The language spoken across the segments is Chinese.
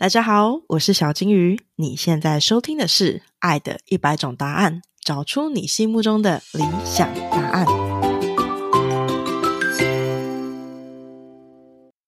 大家好，我是小金鱼。你现在收听的是《爱的一百种答案》，找出你心目中的理想答案。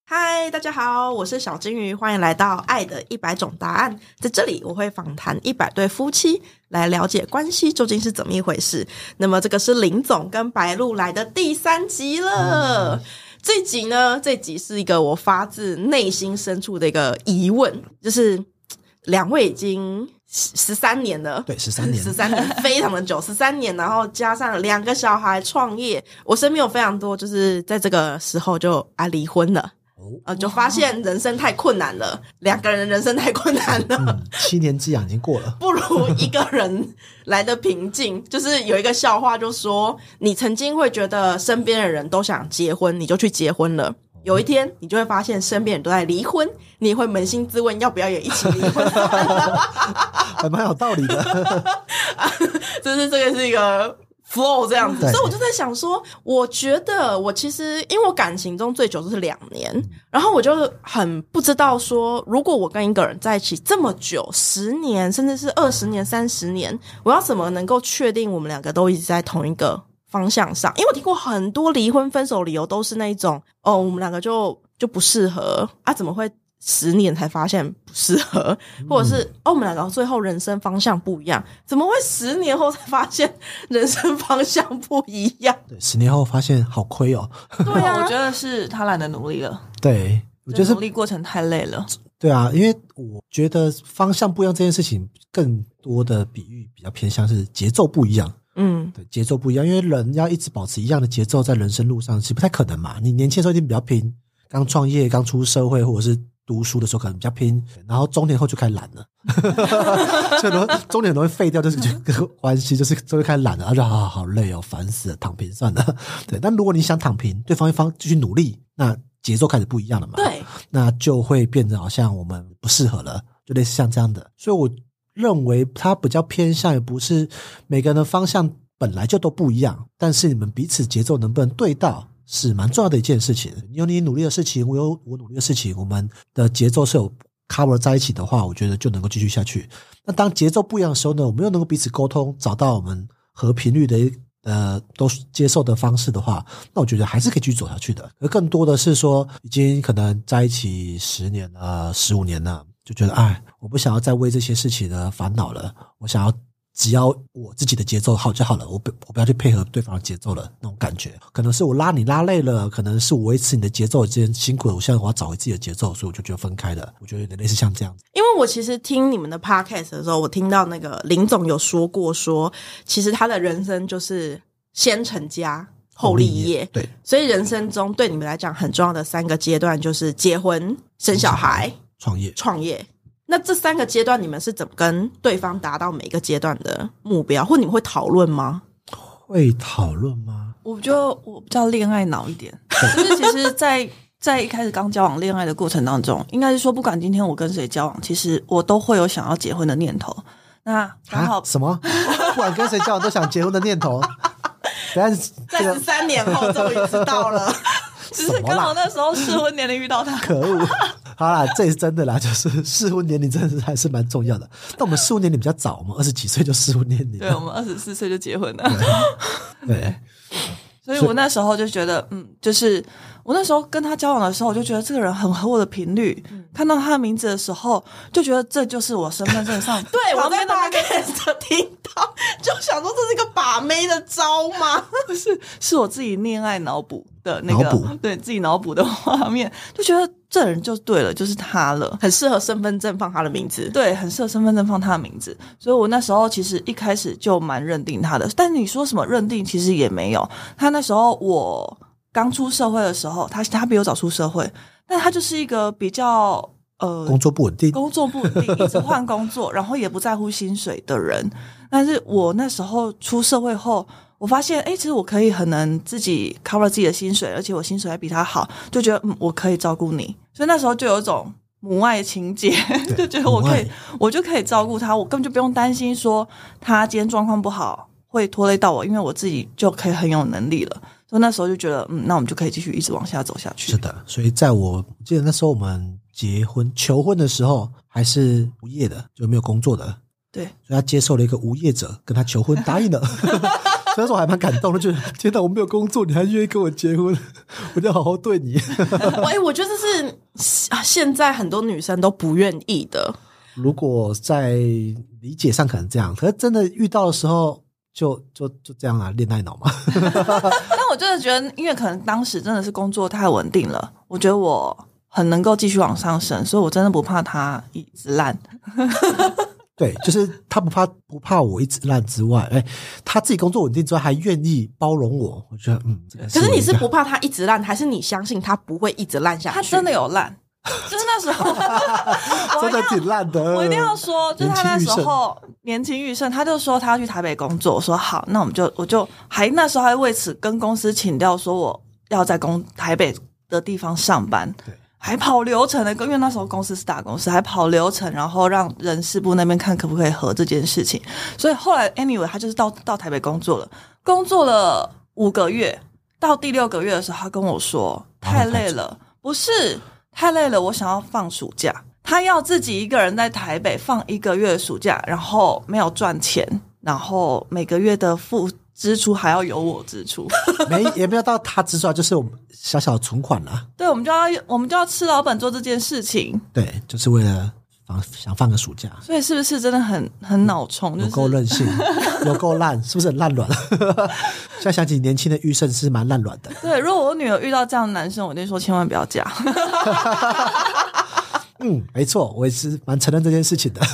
嗨，大家好，我是小金鱼，欢迎来到《爱的一百种答案》。在这里，我会访谈一百对夫妻，来了解关系究竟是怎么一回事。那么，这个是林总跟白露来的第三集了。这集呢，这集是一个我发自内心深处的一个疑问，就是两位已经十三年了，对，十三年，十三年 非常的久，十三年，然后加上两个小孩创业，我身边有非常多，就是在这个时候就啊离婚了。呃，就发现人生太困难了，两个人人生太困难了。七年之痒已经过了，不如一个人来的平静。就是有一个笑话，就说你曾经会觉得身边的人都想结婚，你就去结婚了。有一天，你就会发现身边人都在离婚，你会扪心自问，要不要也一起离婚？还蛮有道理的。就是这个是一个。Flow 这样子，所以我就在想说，我觉得我其实因为我感情中最久就是两年，然后我就很不知道说，如果我跟一个人在一起这么久，十年甚至是二十年、三十年，我要怎么能够确定我们两个都一直在同一个方向上？因为我听过很多离婚分手理由都是那一种，哦，我们两个就就不适合啊，怎么会？十年才发现不适合，或者是哦，我们两个最后人生方向不一样，怎么会十年后才发现人生方向不一样？对，十年后发现好亏哦。对啊，我觉得是他懒得努力了。对，我觉得努力过程太累了。对啊，因为我觉得方向不一样这件事情，更多的比喻比较偏向是节奏不一样。嗯，对，节奏不一样，因为人要一直保持一样的节奏，在人生路上是不太可能嘛。你年轻的时候一定比较拼，刚创业、刚出社会，或者是。读书的时候可能比较拼，然后中年后就开始懒了，所以容中年容易废掉，就是这个关系，就是就会开始懒了，而且好好累哦，烦死了，躺平算了。对，但如果你想躺平，对方一方继续努力，那节奏开始不一样了嘛？对，那就会变得好像我们不适合了，就类似像这样的。所以我认为它比较偏向，也不是每个人的方向本来就都不一样，但是你们彼此节奏能不能对到？是蛮重要的一件事情。你有你努力的事情，我有我努力的事情，我们的节奏是有 cover 在一起的话，我觉得就能够继续下去。那当节奏不一样的时候呢，我们又能够彼此沟通，找到我们和频率的呃都接受的方式的话，那我觉得还是可以继续走下去的。而更多的是说，已经可能在一起十年了、十五年了，就觉得哎，我不想要再为这些事情的烦恼了，我想要。只要我自己的节奏好就好了，我不我不要去配合对方的节奏了，那种感觉，可能是我拉你拉累了，可能是我维持你的节奏之前辛苦了，我现在我要找回自己的节奏，所以我就觉得分开了。我觉得有点类似像这样子。因为我其实听你们的 podcast 的时候，我听到那个林总有说过，说其实他的人生就是先成家后立业，对，所以人生中对你们来讲很重要的三个阶段就是结婚、生小孩、创业、创业。那这三个阶段，你们是怎么跟对方达到每一个阶段的目标，或你们会讨论吗？会讨论吗？我觉得我比较恋爱脑一点，就是其实，在在一开始刚交往恋爱的过程当中，应该是说，不管今天我跟谁交往，其实我都会有想要结婚的念头。那刚好什么？不管跟谁交往都想结婚的念头？在十三年后终于知道了，只是刚好那时候适婚年龄遇到他，可恶。好啦，这是真的啦，就是适婚年龄真的是还是蛮重要的。但我们适婚年龄比较早，我们二十几岁就适婚年龄，对我们二十四岁就结婚了。对，所以我那时候就觉得，嗯，就是我那时候跟他交往的时候，我就觉得这个人很合我的频率。看到他的名字的时候，就觉得这就是我身份证上 对我在大概听到，就想说这是一个把妹的招吗？不是，是我自己恋爱脑补的那个，对自己脑补的画面，就觉得。这人就对了，就是他了，很适合身份证放他的名字。对，很适合身份证放他的名字。所以我那时候其实一开始就蛮认定他的。但你说什么认定，其实也没有。他那时候我刚出社会的时候，他他比我早出社会，但他就是一个比较呃工作不稳定，工作不稳定，一直换工作，然后也不在乎薪水的人。但是我那时候出社会后。我发现，哎，其实我可以很能自己 cover 自己的薪水，而且我薪水还比他好，就觉得嗯，我可以照顾你，所以那时候就有一种母爱情节，就觉得我可以，我就可以照顾他，我根本就不用担心说他今天状况不好会拖累到我，因为我自己就可以很有能力了。所以那时候就觉得，嗯，那我们就可以继续一直往下走下去。是的，所以在我记得那时候我们结婚求婚的时候还是无业的，就没有工作的，对，所以他接受了一个无业者跟他求婚，答应了。所以那时候我还蛮感动的，就是天哪，我没有工作，你还愿意跟我结婚，我就好好对你。哎，我觉得这是啊现在很多女生都不愿意的。如果在理解上可能这样，可是真的遇到的时候，就就就这样啊，恋爱脑嘛。但我真的觉得，因为可能当时真的是工作太稳定了，我觉得我很能够继续往上升，所以我真的不怕它一直烂。对，就是他不怕不怕我一直烂之外，哎，他自己工作稳定之外，还愿意包容我。我觉得，嗯，这个可是你是不怕他一直烂，还是你相信他不会一直烂下去？他真的有烂，就是那时候我 真的一定要挺烂的。我一定要说，就是他那时候年轻玉盛，他就说他要去台北工作。我说好，那我们就我就还那时候还为此跟公司请调，说我要在公台北的地方上班，对，还跑流程的，因为那时候公司是大公司，还跑流程，然后让人事部那边看可不可以合这件事情。所以后来 anyway，他就是到到台北工作了，工作了五个月，到第六个月的时候，他跟我说太累了，不是太累了，我想要放暑假。他要自己一个人在台北放一个月的暑假，然后没有赚钱，然后每个月的付支出还要由我支出。没也没有到他支出啊，就是我们小小的存款啦。对，我们就要我们就要吃老本做这件事情，对，就是为了放想放个暑假，所以是不是真的很很脑冲？就有够任性，有够烂，是不是很烂卵？现在想起年轻的玉胜是蛮烂卵的。对，如果我女儿遇到这样的男生，我就说千万不要嫁。嗯，没错，我也是蛮承认这件事情的。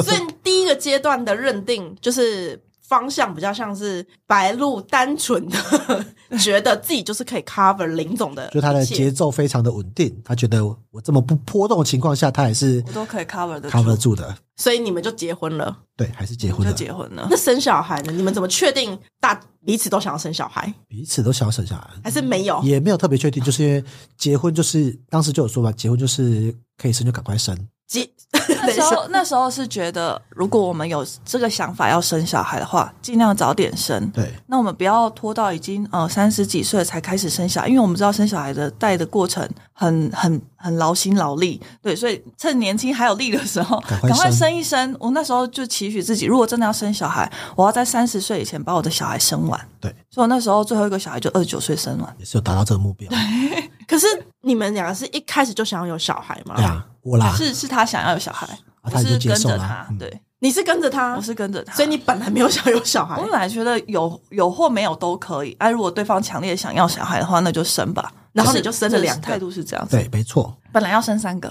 所以第一个阶段的认定就是方向比较像是白鹿单纯的 觉得自己就是可以 cover 林总的，就他的节奏非常的稳定，他觉得我这么不波动的情况下，他还是我都可以 cover 的 cover 住，的。所以你们就结婚了。对，还是结婚就了，结婚了那。生小孩呢？你们怎么确定大彼此都想要生小孩，彼此都想要生小孩，还是没有？也没有特别确定，就是因为结婚就是当时就有说嘛，结婚就是可以生就赶快生。结那 时候那时候是觉得，如果我们有这个想法要生小孩的话，尽量早点生。对，那我们不要拖到已经呃三十几岁才开始生小孩，因为我们知道生小孩的带的过程很很很劳心劳力，对，所以趁年轻还有力的时候，赶快快生生一生。我那时候就期许自己，如果真的要生小孩，我要在三十岁以前把我的小孩生完。对，所以我那时候最后一个小孩就二十九岁生完。也是有达到这个目标。可是你们两个是一开始就想要有小孩吗？对啊，我啦，是是他想要有小孩，他就是接跟受了着他，嗯对，你是跟着他，我是跟着他，所以你本来没有想有小孩我，本来觉得有有或没有都可以，哎、如果对方强烈想要小孩的话，那就生吧。然后你就生了两个态度是这样子。对，没错。本来要生三个，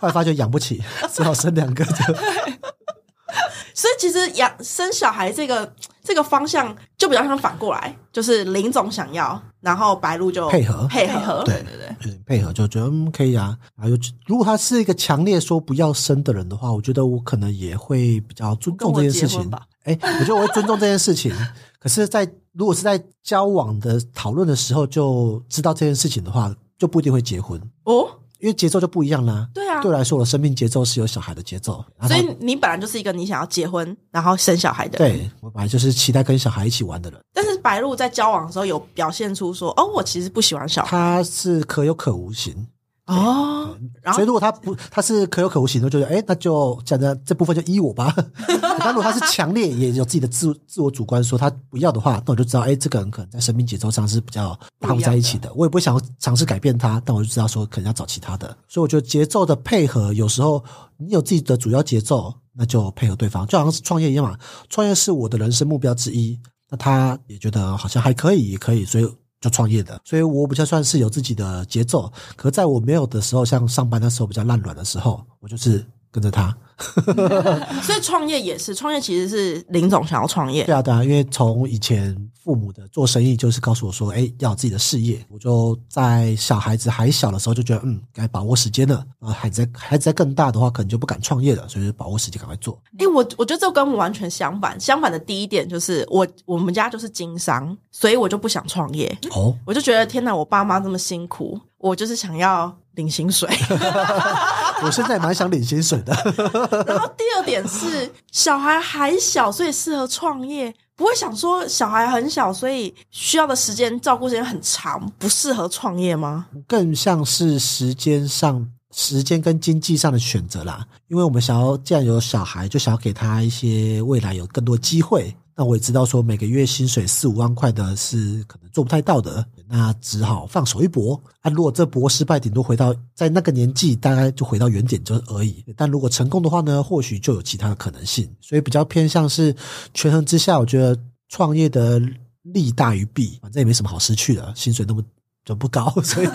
后来发觉养不起，只好生两个。就 所以其实养生小孩这个这个方向就比较像反过来，就是林总想要，然后白鹿就配合配合。对对对，嗯配合就觉得嗯可以啊。然后就如果他是一个强烈说不要生的人的话，我觉得我可能也会比较尊重这件事情吧。哎，我觉得我会尊重这件事情。可是在，如果是在交往的讨论的时候就知道这件事情的话，就不一定会结婚，哦，因为节奏就不一样啦。对啊对我来说，我的生命节奏是有小孩的节奏。所以你本来就是一个你想要结婚然后生小孩的人，对我本来就是期待跟小孩一起玩的人。但是白鹿在交往的时候有表现出说，哦，我其实不喜欢小孩他是可有可无型，哦，然后所以如果他不他是可有可无型，我就觉得哎，那就讲的这部分就依我吧。但如果他是强烈，也有自己的自自我主观，说他不要的话，那我就知道，哎，这个人可能在生命节奏上是比较搭不在一起的。我也不会想要尝试改变他，但我就知道说可能要找其他的。所以我觉得节奏的配合，有时候你有自己的主要节奏，那就配合对方，就好像是创业一样嘛。创业是我的人生目标之一，那他也觉得好像还可以，也可以，所以。就创业的，所以我比较算是有自己的节奏。可在我没有的时候，像上班的时候比较烂软的时候，我就是跟着他。所以创业也是创业，其实是林总想要创业对，啊，对啊，因为从以前父母的做生意就是告诉我说，哎，要有自己的事业。我就在小孩子还小的时候就觉得，嗯，该把握时间了。啊，孩子在孩子在更大的话，可能就不敢创业了，所以就把握时间赶快做。哎、我我觉得这跟我完全相反。相反的第一点就是我我们家就是经商，所以我就不想创业。哦，我就觉得天哪，我爸妈这么辛苦，我就是想要领薪水。我现在也蛮想领薪水的。然后第二点是小孩还小，所以适合创业，不会想说小孩很小，所以需要的时间照顾时间很长，不适合创业吗？更像是时间上、时间跟经济上的选择啦。因为我们想要，既然有小孩，就想要给他一些未来有更多机会。那我也知道说，每个月薪水四五万块的是可能做不太到的，那只好放手一搏。啊，如果这搏失败，顶多回到在那个年纪，大概就回到原点就而已。但如果成功的话呢，或许就有其他的可能性。所以比较偏向是权衡之下，我觉得创业的利大于弊，反正也没什么好失去的，薪水那么就不高，所以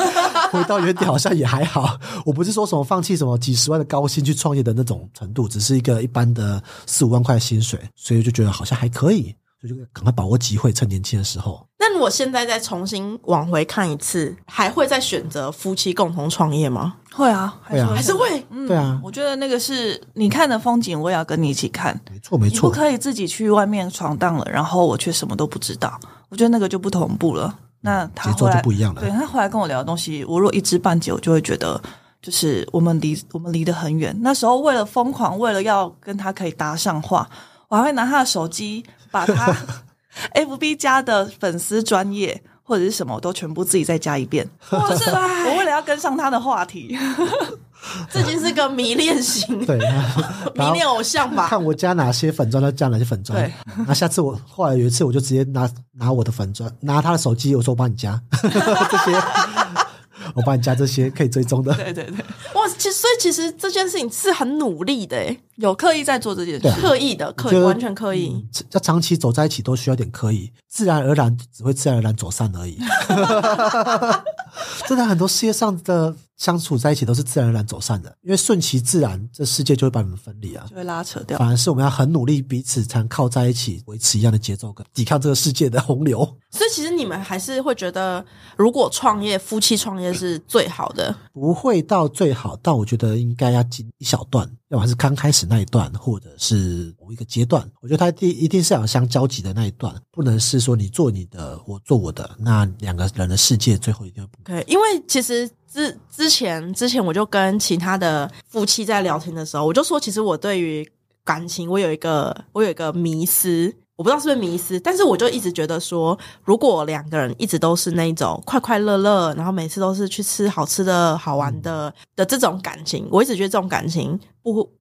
回到原点好像也还好。我不是说什么放弃什么几十万的高薪去创业的那种程度，只是一个一般的四五万块薪水，所以就觉得好像还可以，所以就赶快把握机会，趁年轻的时候。那如果现在再重新往回看一次，还会再选择夫妻共同创业吗？会啊，会啊还是会？嗯对啊我觉得那个是你看的风景，我也要跟你一起看。没错，没错不，可以自己去外面闯荡了，然后我却什么都不知道。我觉得那个就不同步了。那他后来就不一样了对他后来跟我聊的东西，我如果一知半解，我就会觉得，就是我们离我们离得很远。那时候为了疯狂，为了要跟他可以搭上话，我还会拿他的手机，把他 FB 加的粉丝专业或者是什么，我都全部自己再加一遍。就是 我为了要跟上他的话题，这已经是个迷恋型，对。迷恋偶像吧？看我加哪些粉砖，他加哪些粉砖。对，那下次我后来有一次，我就直接拿拿我的粉砖，拿他的手机，我说我帮你加 这些，我帮你加这些可以追踪的。对对对，哇，其实所以其实这件事情是很努力的，诶，有刻意在做这件事。刻意的，刻意完全刻意。要长期走在一起都需要点刻意，自然而然只会自然而然走散而已。真的很多世界上的相处在一起都是自然而然走散的，因为顺其自然，这世界就会把你们分离啊。就会拉扯掉。反而是我们要很努力，彼此才能靠在一起，维持一样的节奏，跟抵抗这个世界的洪流。所以其实你们还是会觉得，如果创业，夫妻创业是最好的。不会到最好，但我觉得应该要经一小段，要么是刚开始那一段，或者是某一个阶段。我觉得它第一定是要相交集的那一段，不能是说你做你的，我做我的，那两个人的世界最后一定会不对，因为其实之之前之前我就跟其他的夫妻在聊天的时候，我就说，其实我对于感情，我有一个我有一个迷思，我不知道是不是迷思，但是我就一直觉得说，如果两个人一直都是那种快快乐乐，然后每次都是去吃好吃的好玩的的这种感情，我一直觉得这种感情不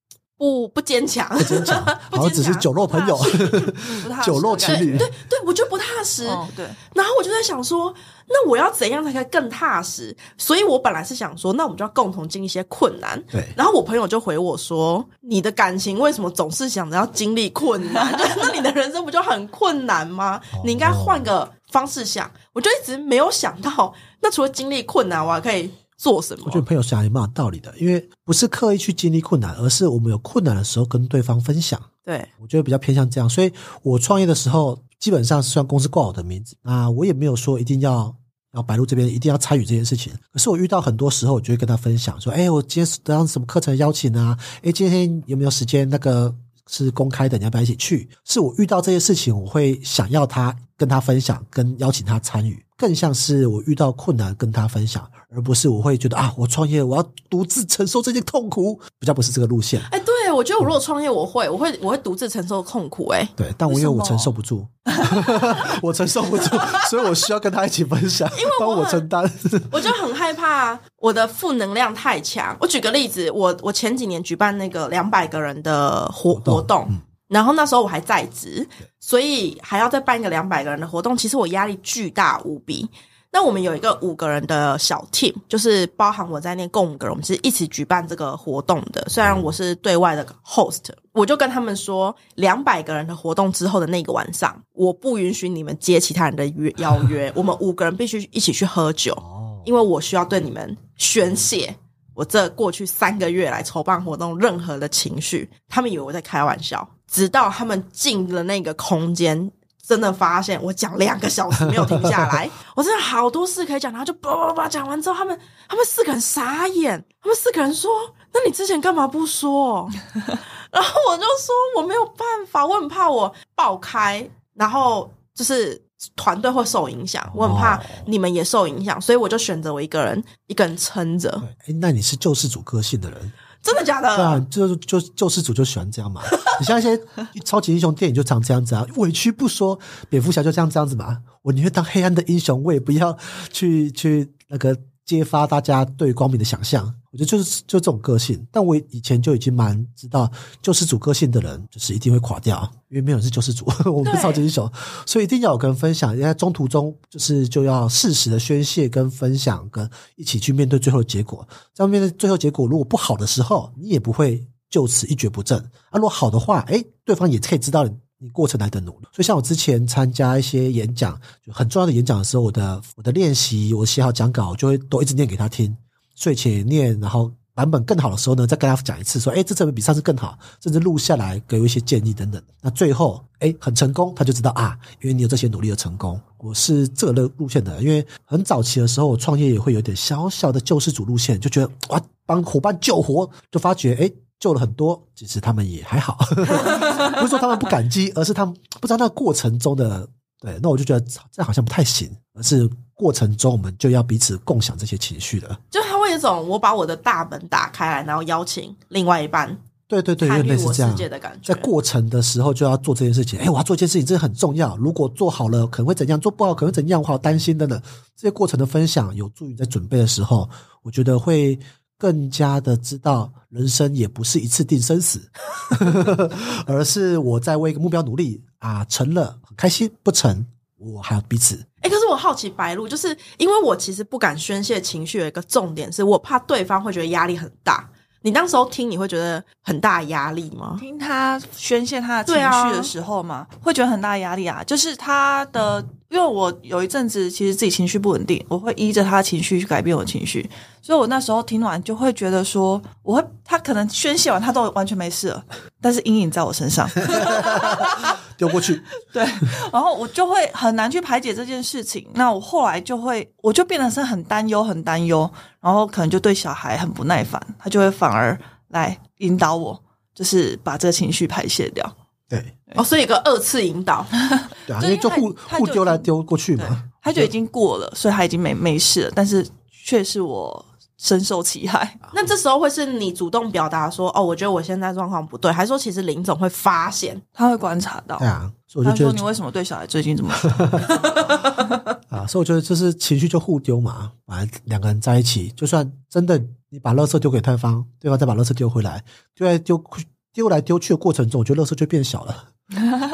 不不坚强，不坚强，好像只是酒肉朋友，不踏实 酒肉情侣。对对，我觉得不踏实。哦，对，然后我就在想说，那我要怎样才可以更踏实？所以我本来是想说，那我们就要共同经历一些困难。对然后我朋友就回我说：“你的感情为什么总是想着要经历困难？就 那你的人生不就很困难吗？你应该换个方式想。”我就一直没有想到，那除了经历困难，我还可以做什么我觉？得朋友讲也蛮有道理的，因为不是刻意去经历困难，而是我们有困难的时候跟对方分享。对，我觉得比较偏向这样，所以我创业的时候，基本上虽然公司挂我的名字，那我也没有说一定要要白鹿这边一定要参与这件事情。可是我遇到很多时候，我就会跟他分享说：“哎，我今天得到什么课程邀请啊？哎，今天有没有时间？那个是公开的，你要不要一起去？”是我遇到这些事情，我会想要他跟他分享，跟邀请他参与，更像是我遇到困难跟他分享，而不是我会觉得啊，我创业我要独自承受这些痛苦，比较不是这个路线。哎，对我觉得我如果创业，我会，我会，我会独自承受痛苦。哎，对，但我因为我承受不住，我承受不住，所以我需要跟他一起分享，帮我承担。我就很害怕我的负能量太强。我举个例子，我我前几年举办那个两百个人的活动活动，然后那时候我还在职，所以还要再办一个两百个人的活动，其实我压力巨大无比。那我们有一个五个人的小 team，就是包含我在内共五个人，我们是一起举办这个活动的。虽然我是对外的 host，我就跟他们说，两百个人的活动之后的那个晚上，我不允许你们接其他人的约邀约，我们五个人必须一起去喝酒。哦，因为我需要对你们宣泄我这过去三个月来筹办活动任何的情绪。他们以为我在开玩笑，直到他们进了那个空间，真的发现我讲两个小时没有停下来，我真的好多事可以讲，然后就叭叭叭讲完之后，他们他们四个人傻眼，他们四个人说：“那你之前干嘛不说？” 然后我就说我没有办法，我很怕我爆开，然后就是团队会受影响，我很怕哦你们也受影响，所以我就选择我一个人一个人撑着。哎，那你是救世主个性的人，真的假的？对啊，就就救世主就喜欢这样嘛。你像一些超级英雄电影就常这样子啊，委屈不说，蝙蝠侠就这样这样子嘛。我宁愿当黑暗的英雄，我也不要去去那个揭发大家对光明的想象。我觉得就是就这种个性。但我以前就已经蛮知道救世主个性的人，就是一定会垮掉，因为没有人是救世主，我们是超级英雄，所以一定要有跟分享。在中途中，就是就要适时的宣泄跟分享，跟一起去面对最后的结果。在面对最后结果如果不好的时候，你也不会就此一蹶不振。啊，如果好的话，哎，对方也可以知道你过程来的努力。所以像我之前参加一些演讲，就很重要的演讲的时候，我的我的练习，我写好讲稿，就会都一直念给他听。睡前念，然后版本更好的时候呢，再跟他讲一次，说：“哎，这次比上次更好。”甚至录下来，给我一些建议等等。那最后，哎，很成功，他就知道啊，因为你有这些努力的成功。我是这个路线的，因为很早期的时候，我创业也会有点小小的救世主路线，就觉得哇，帮伙伴救活，就发觉哎，救了很多，其实他们也还好，不是说他们不感激，而是他们不知道那过程中的。对，那我就觉得这好像不太行，而是过程中我们就要彼此共享这些情绪的。就一种我把我的大门打开来，然后邀请另外一半，对对对，类似这样的感觉。在过程的时候就要做这件事情。哎，我要做一件事情，这很重要。如果做好了，可能会怎样？做不好可能怎样？我好担心的呢。这些过程的分享有助于在准备的时候，我觉得会更加的知道人生也不是一次定生死，而是我在为一个目标努力。啊，成了很开心，不成我还有彼此。哎，可是我好奇白露，就是因为我其实不敢宣泄情绪，有一个重点是我怕对方会觉得压力很大。你当时候听，你会觉得很大压力吗？听他宣泄他的情绪的时候嘛，会觉得很大压力啊。就是他的，因为我有一阵子其实自己情绪不稳定，我会依着他的情绪去改变我的情绪，所以我那时候听完就会觉得说，我会他可能宣泄完他都完全没事了，但是阴影在我身上。丢过去，对，然后我就会很难去排解这件事情。那我后来就会，我就变得是很担忧，很担忧，然后可能就对小孩很不耐烦，他就会反而来引导我，就是把这个情绪排泄掉。对，哦，所以一个二次引导，对啊，因为就互互丢来丢过去嘛，他就已经过了，所以他已经没没事了，但是却是我。深受其害，那这时候会是你主动表达说：“哦，我觉得我现在状况不对。”还是说，其实林总会发现，他会观察到？对啊，所以我就觉得你为什么对小孩最近这么 啊？所以我觉得这是情绪就互丢嘛，反正两个人在一起，就算真的你把垃圾丢给对方，对方再把垃圾丢回来，丢来丢丢来丢去的过程中，我觉得垃圾就变小了。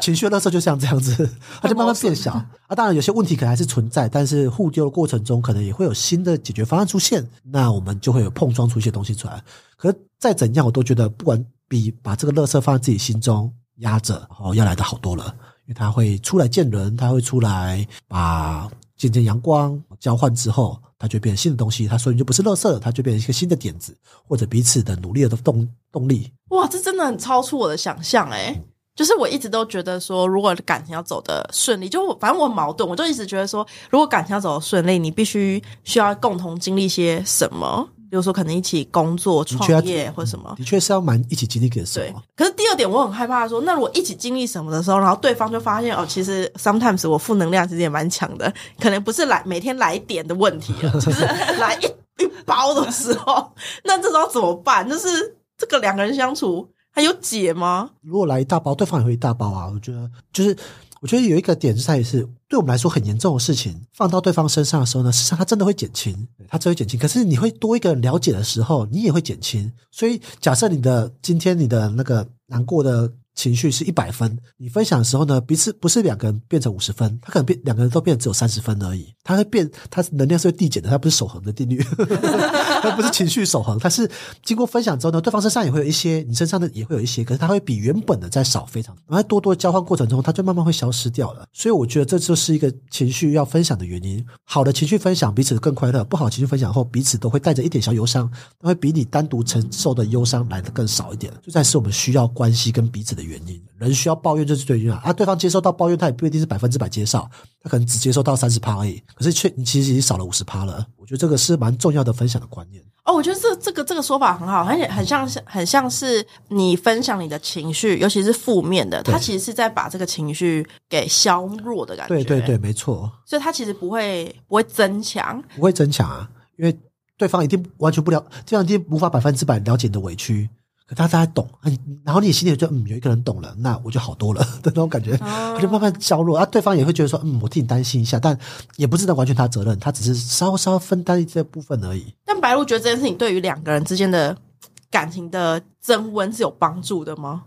情绪垃圾就像这样子，它就慢慢变小啊。当然，有些问题可能还是存在，但是互丢的过程中，可能也会有新的解决方案出现。那我们就会有碰撞出一些东西出来。可是再怎样，我都觉得不管比把这个垃圾放在自己心中压着，哦，要来的好多了。因为它会出来见人，它会出来把见见阳光交换之后，它就变成新的东西。它所以就不是垃圾，它就变成一个新的点子，或者彼此的努力的动动力。哇，这真的很超出我的想象哎。就是我一直都觉得说，如果感情要走的顺利，就反正我矛盾，我就一直觉得说，如果感情要走的顺利，你必须需要共同经历些什么，比如说可能一起工作、创业或什么，的确是要蛮一起经历个什么。可是第二点，我很害怕说，那如果一起经历什么的时候，然后对方就发现哦，其实 sometimes 我负能量其实也蛮强的，可能不是来每天来一点的问题，就是来一一包的时候，那这时候怎么办？就是这个两个人相处。还有解吗？如果来一大包，对方也会一大包啊。我觉得，就是我觉得有一个点是在于是，对我们来说很严重的事情，放到对方身上的时候呢，实际上他真的会减轻，他真的会减轻。可是你会多一个了解的时候，你也会减轻。所以假设你的今天你的那个难过的。情绪是一百分，你分享的时候呢，彼此不是两个人变成五十分，他可能变两个人都变只有三十分而已。他会变，他能量是会递减的，它不是守恒的定律，它不是情绪守恒，它是经过分享之后呢，对方身上也会有一些，你身上的也会有一些，可是它会比原本的再少非常。然后多多交换过程中，它就慢慢会消失掉了。所以我觉得这就是一个情绪要分享的原因。好的情绪分享，彼此更快乐；不好情绪分享后，彼此都会带着一点小忧伤，那会比你单独承受的忧伤来的更少一点。这才是我们需要关系跟彼此的原因。人需要抱怨就是最重要啊！对方接受到抱怨，他也不一定是百分之百接受，他可能只接受到三十趴而已。可是却你其实已经少了五十趴了。我觉得这个是蛮重要的分享的观念哦。我觉得这这个这个说法很好，而且很像是很像是你分享你的情绪，尤其是负面的，他其实是在把这个情绪给削弱的感觉。对对对，没错。所以他其实不会不会增强，不会增强啊，因为。对方一定完全不了，这样一定无法百分之百了解你的委屈。可大家懂，啊，然后你心里就嗯，有一个人懂了，那我就好多了的 那种感觉，哦就慢慢消弱。啊，对方也会觉得说，嗯，我替你担心一下，但也不是能完全他责任，他只是稍稍分担这部分而已。但白鹿觉得这件事情对于两个人之间的感情的增温是有帮助的吗？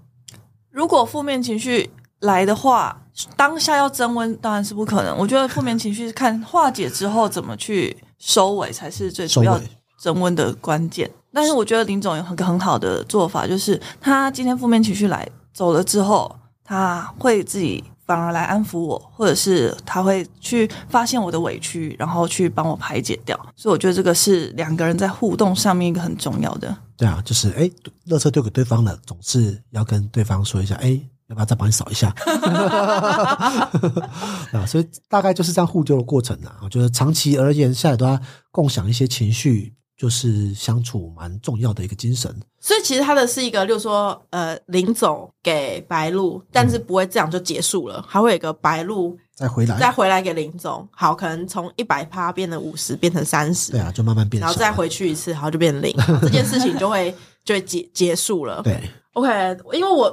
如果负面情绪来的话，当下要增温当然是不可能。我觉得负面情绪是看化解之后怎么去收尾才是最主要增温的关键。但是我觉得林总有很很好的做法，就是他今天负面情绪来走了之后，他会自己反而来安抚我，或者是他会去发现我的委屈，然后去帮我排解掉。所以我觉得这个是两个人在互动上面一个很重要的。对啊，就是哎，垃圾丢给对方了，总是要跟对方说一下，哎，要不要再帮你扫一下？啊，所以大概就是这样互丢的过程啊。我觉得长期而言下来，都要共享一些情绪，就是相处蛮重要的一个精神。所以其实他的是一个，就是说，呃，林总给白鹿，但是不会这样就结束了，还会有一个白鹿再回来，再回来给林总，好，可能从一百趴变成五十，变成三十对，啊，就慢慢变，然后再回去一次，然后就变零，这件事情就会就会结结束了。对，OK，因为我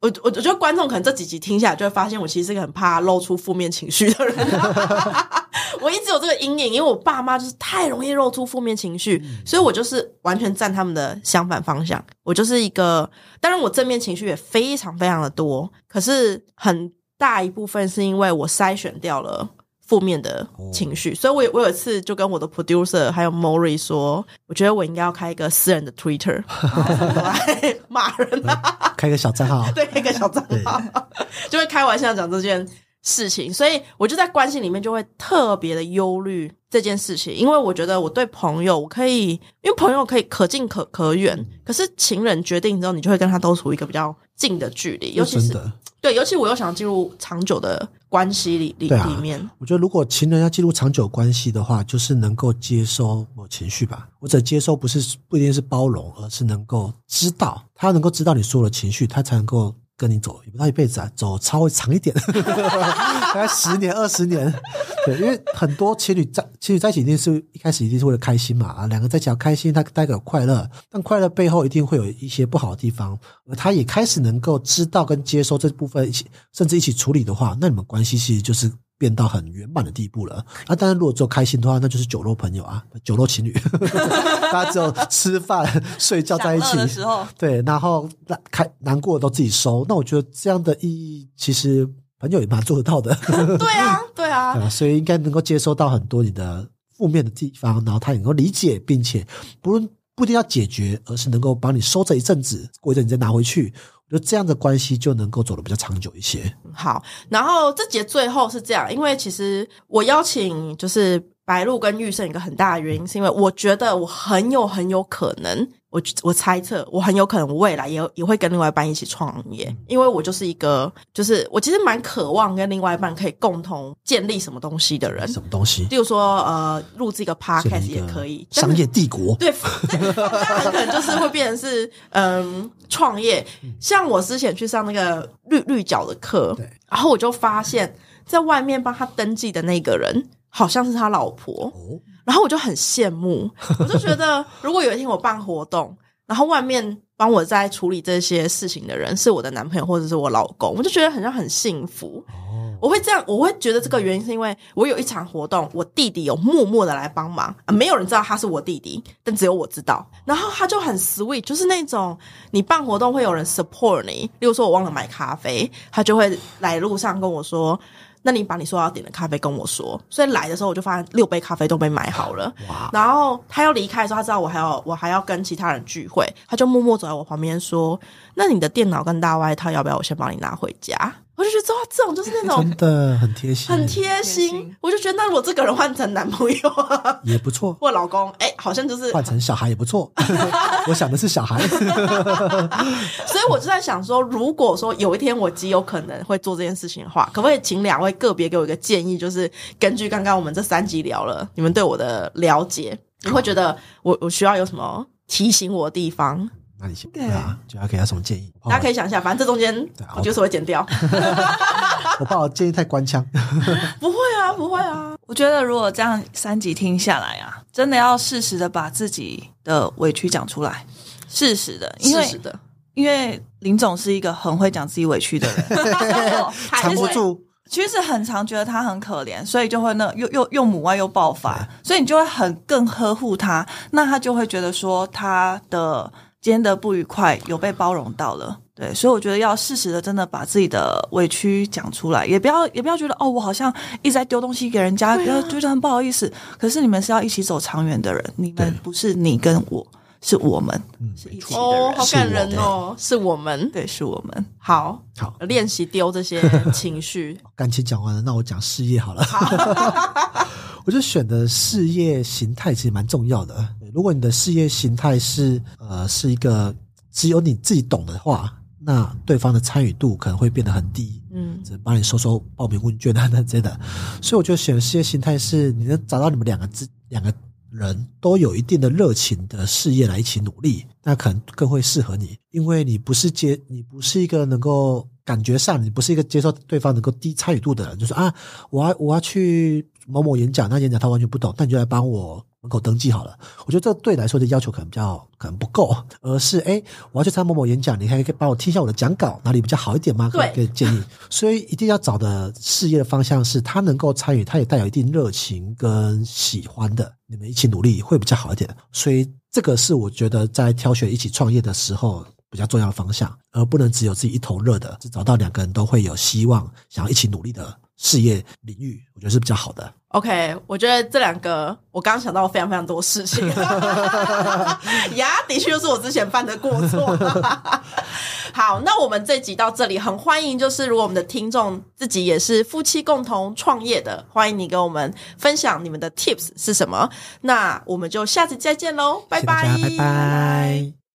我我我觉得观众可能这几集听下来就会发现，我其实是个很怕露出负面情绪的人。我一直有这个阴影，因为我爸妈就是太容易露出负面情绪，所以我就是完全站他们的相反方向。我就是一个，当然我正面情绪也非常非常的多，可是很大一部分是因为我筛选掉了。负面的情绪，所以我有我有一次就跟我的 producer 还有 Mori 说，我觉得我应该要开一个私人的 Twitter，来骂人啊，开个小账号，对，开个小账号，就会开玩笑讲这件事情，所以我就在关系里面就会特别的忧虑这件事情，因为我觉得我对朋友，我可以，因为朋友可以可近可可远，可是情人决定之后，你就会跟他都处于一个比较近的距离，尤其是。对，尤其我又想进入长久的关系里里啊里面，我觉得，如果情人要进入长久关系的话，就是能够接收我情绪吧。或者接收不是不一定是包容，而是能够知道，他能够知道你所有的情绪，他才能够跟你走，也不到一辈子啊，走稍微长一点，大概十年、二十年。对，因为很多情侣在情侣在一起，一定是一开始一定是为了开心嘛啊，两个在一起要开心，他带给快乐，但快乐背后一定会有一些不好的地方，而他也开始能够知道跟接收这部分一起，甚至一起处理的话，那你们关系其实就是。变到很圆满的地步了啊！当然，如果只有开心的话，那就是酒肉朋友啊，酒肉情侣，大家只有吃饭、睡觉在一起的时候，对，然后那开难过的都自己收。那我觉得这样的意义，其实朋友也蛮做得到的，对啊，对啊，啊，所以应该能够接收到很多你的负面的地方，然后他也能够理解，并且不论不一定要解决，而是能够帮你收着一阵子，过一阵你再拿回去。就这样的关系就能够走得比较长久一些。好，然后这节最后是这样，因为其实我邀请就是白露跟玉胜一个很大的原因，是因为我觉得我很有很有可能，我我猜测我很有可能我未来也也会跟另外一半一起创业，因为我就是一个就是我其实蛮渴望跟另外一半可以共同建立什么东西的人，什么东西？例如说呃录制一个 podcast 也可以，商业帝国。对，那很可能就是会变成是嗯创业。像我之前去上那个绿绿角的课对，然后我就发现，在外面帮他登记的那个人好像是他老婆，哦，然后我就很羡慕，我就觉得如果有一天我办活动，然后外面帮我在处理这些事情的人是我的男朋友或者是我老公，我就觉得很像很幸福。我会这样，我会觉得这个原因是因为我有一场活动，我弟弟有默默的来帮忙、啊，没有人知道他是我弟弟，但只有我知道。然后他就很 sweet，就是那种你办活动会有人 support 你，例如说我忘了买咖啡，他就会来路上跟我说。那你把你说要点的咖啡跟我说，所以来的时候我就发现六杯咖啡都被买好了。然后他要离开的时候，他知道我还要我还要跟其他人聚会，他就默默走在我旁边说：“那你的电脑跟大外套要不要我先帮你拿回家？”我就觉得哇，这种就是那种真的很贴心，很贴心心。我就觉得，那我这个人换成男朋友啊也不错。或老公，哎、好像就是，换成小孩也不错，我想的是小孩。所以我就在想说，如果说有一天我极有可能会做这件事情的话，可不可以请两位个别给我一个建议？就是根据刚刚我们这三集聊了，你们对我的了解，你会觉得我我需要有什么提醒我的地方？那你先对对啊，就要给他什么建议？大家可以想一下，反正这中间我就是会剪掉。我怕我建议太官腔。不会啊，不会啊。我觉得如果这样三集听下来啊，真的要适时的把自己的委屈讲出来，适时的，因为的，因为林总是一个很会讲自己委屈的人，藏不住，其实很常觉得他很可怜，所以就会那又又又母爱又爆发，所以你就会很更呵护他，那他就会觉得说他的今天的不愉快有被包容到了。对，所以我觉得要适时的真的把自己的委屈讲出来，也不要也不要觉得哦，我好像一直在丢东西给人家，不要觉得很不好意思。可是你们是要一起走长远的人，你们不是你跟我，是我们，是一起的哦，好感人哦，是我们。对，是我们。好好练习丢这些情绪。感情讲完了，那我讲事业好了。我就选的事业形态其实蛮重要的。如果你的事业形态是呃是一个只有你自己懂的话，那对方的参与度可能会变得很低。嗯只帮你收收报名问卷啊那之类的。所以我觉得选的事业形态是你能找到你们两个之两个人都有一定的热情的事业来一起努力，那可能更会适合你，因为你不是接你不是一个能够感觉上你不是一个接受对方能够低参与度的人，就是啊，我要我要去某某演讲，那演讲他完全不懂，但你就来帮我门口登记好了。我觉得这对你来说的要求可能比较可能不够，而是哎，我要去参加某某演讲，你还可以帮我听一下我的讲稿，哪里比较好一点吗？可以对给建议。所以一定要找的事业的方向是他能够参与，他也带有一定热情跟喜欢的，你们一起努力会比较好一点。所以这个是我觉得在挑选一起创业的时候。比较重要的方向，而不能只有自己一头热的，只找到两个人都会有希望、想要一起努力的事业领域，我觉得是比较好的。OK，我觉得这两个我刚刚想到非常非常多事情，呀，的确就是我之前犯的过错。好，那我们这集到这里，很欢迎，就是如果我们的听众自己也是夫妻共同创业的，欢迎你跟我们分享你们的 tips 是什么。那我们就下次再见喽，拜谢谢大家，拜拜。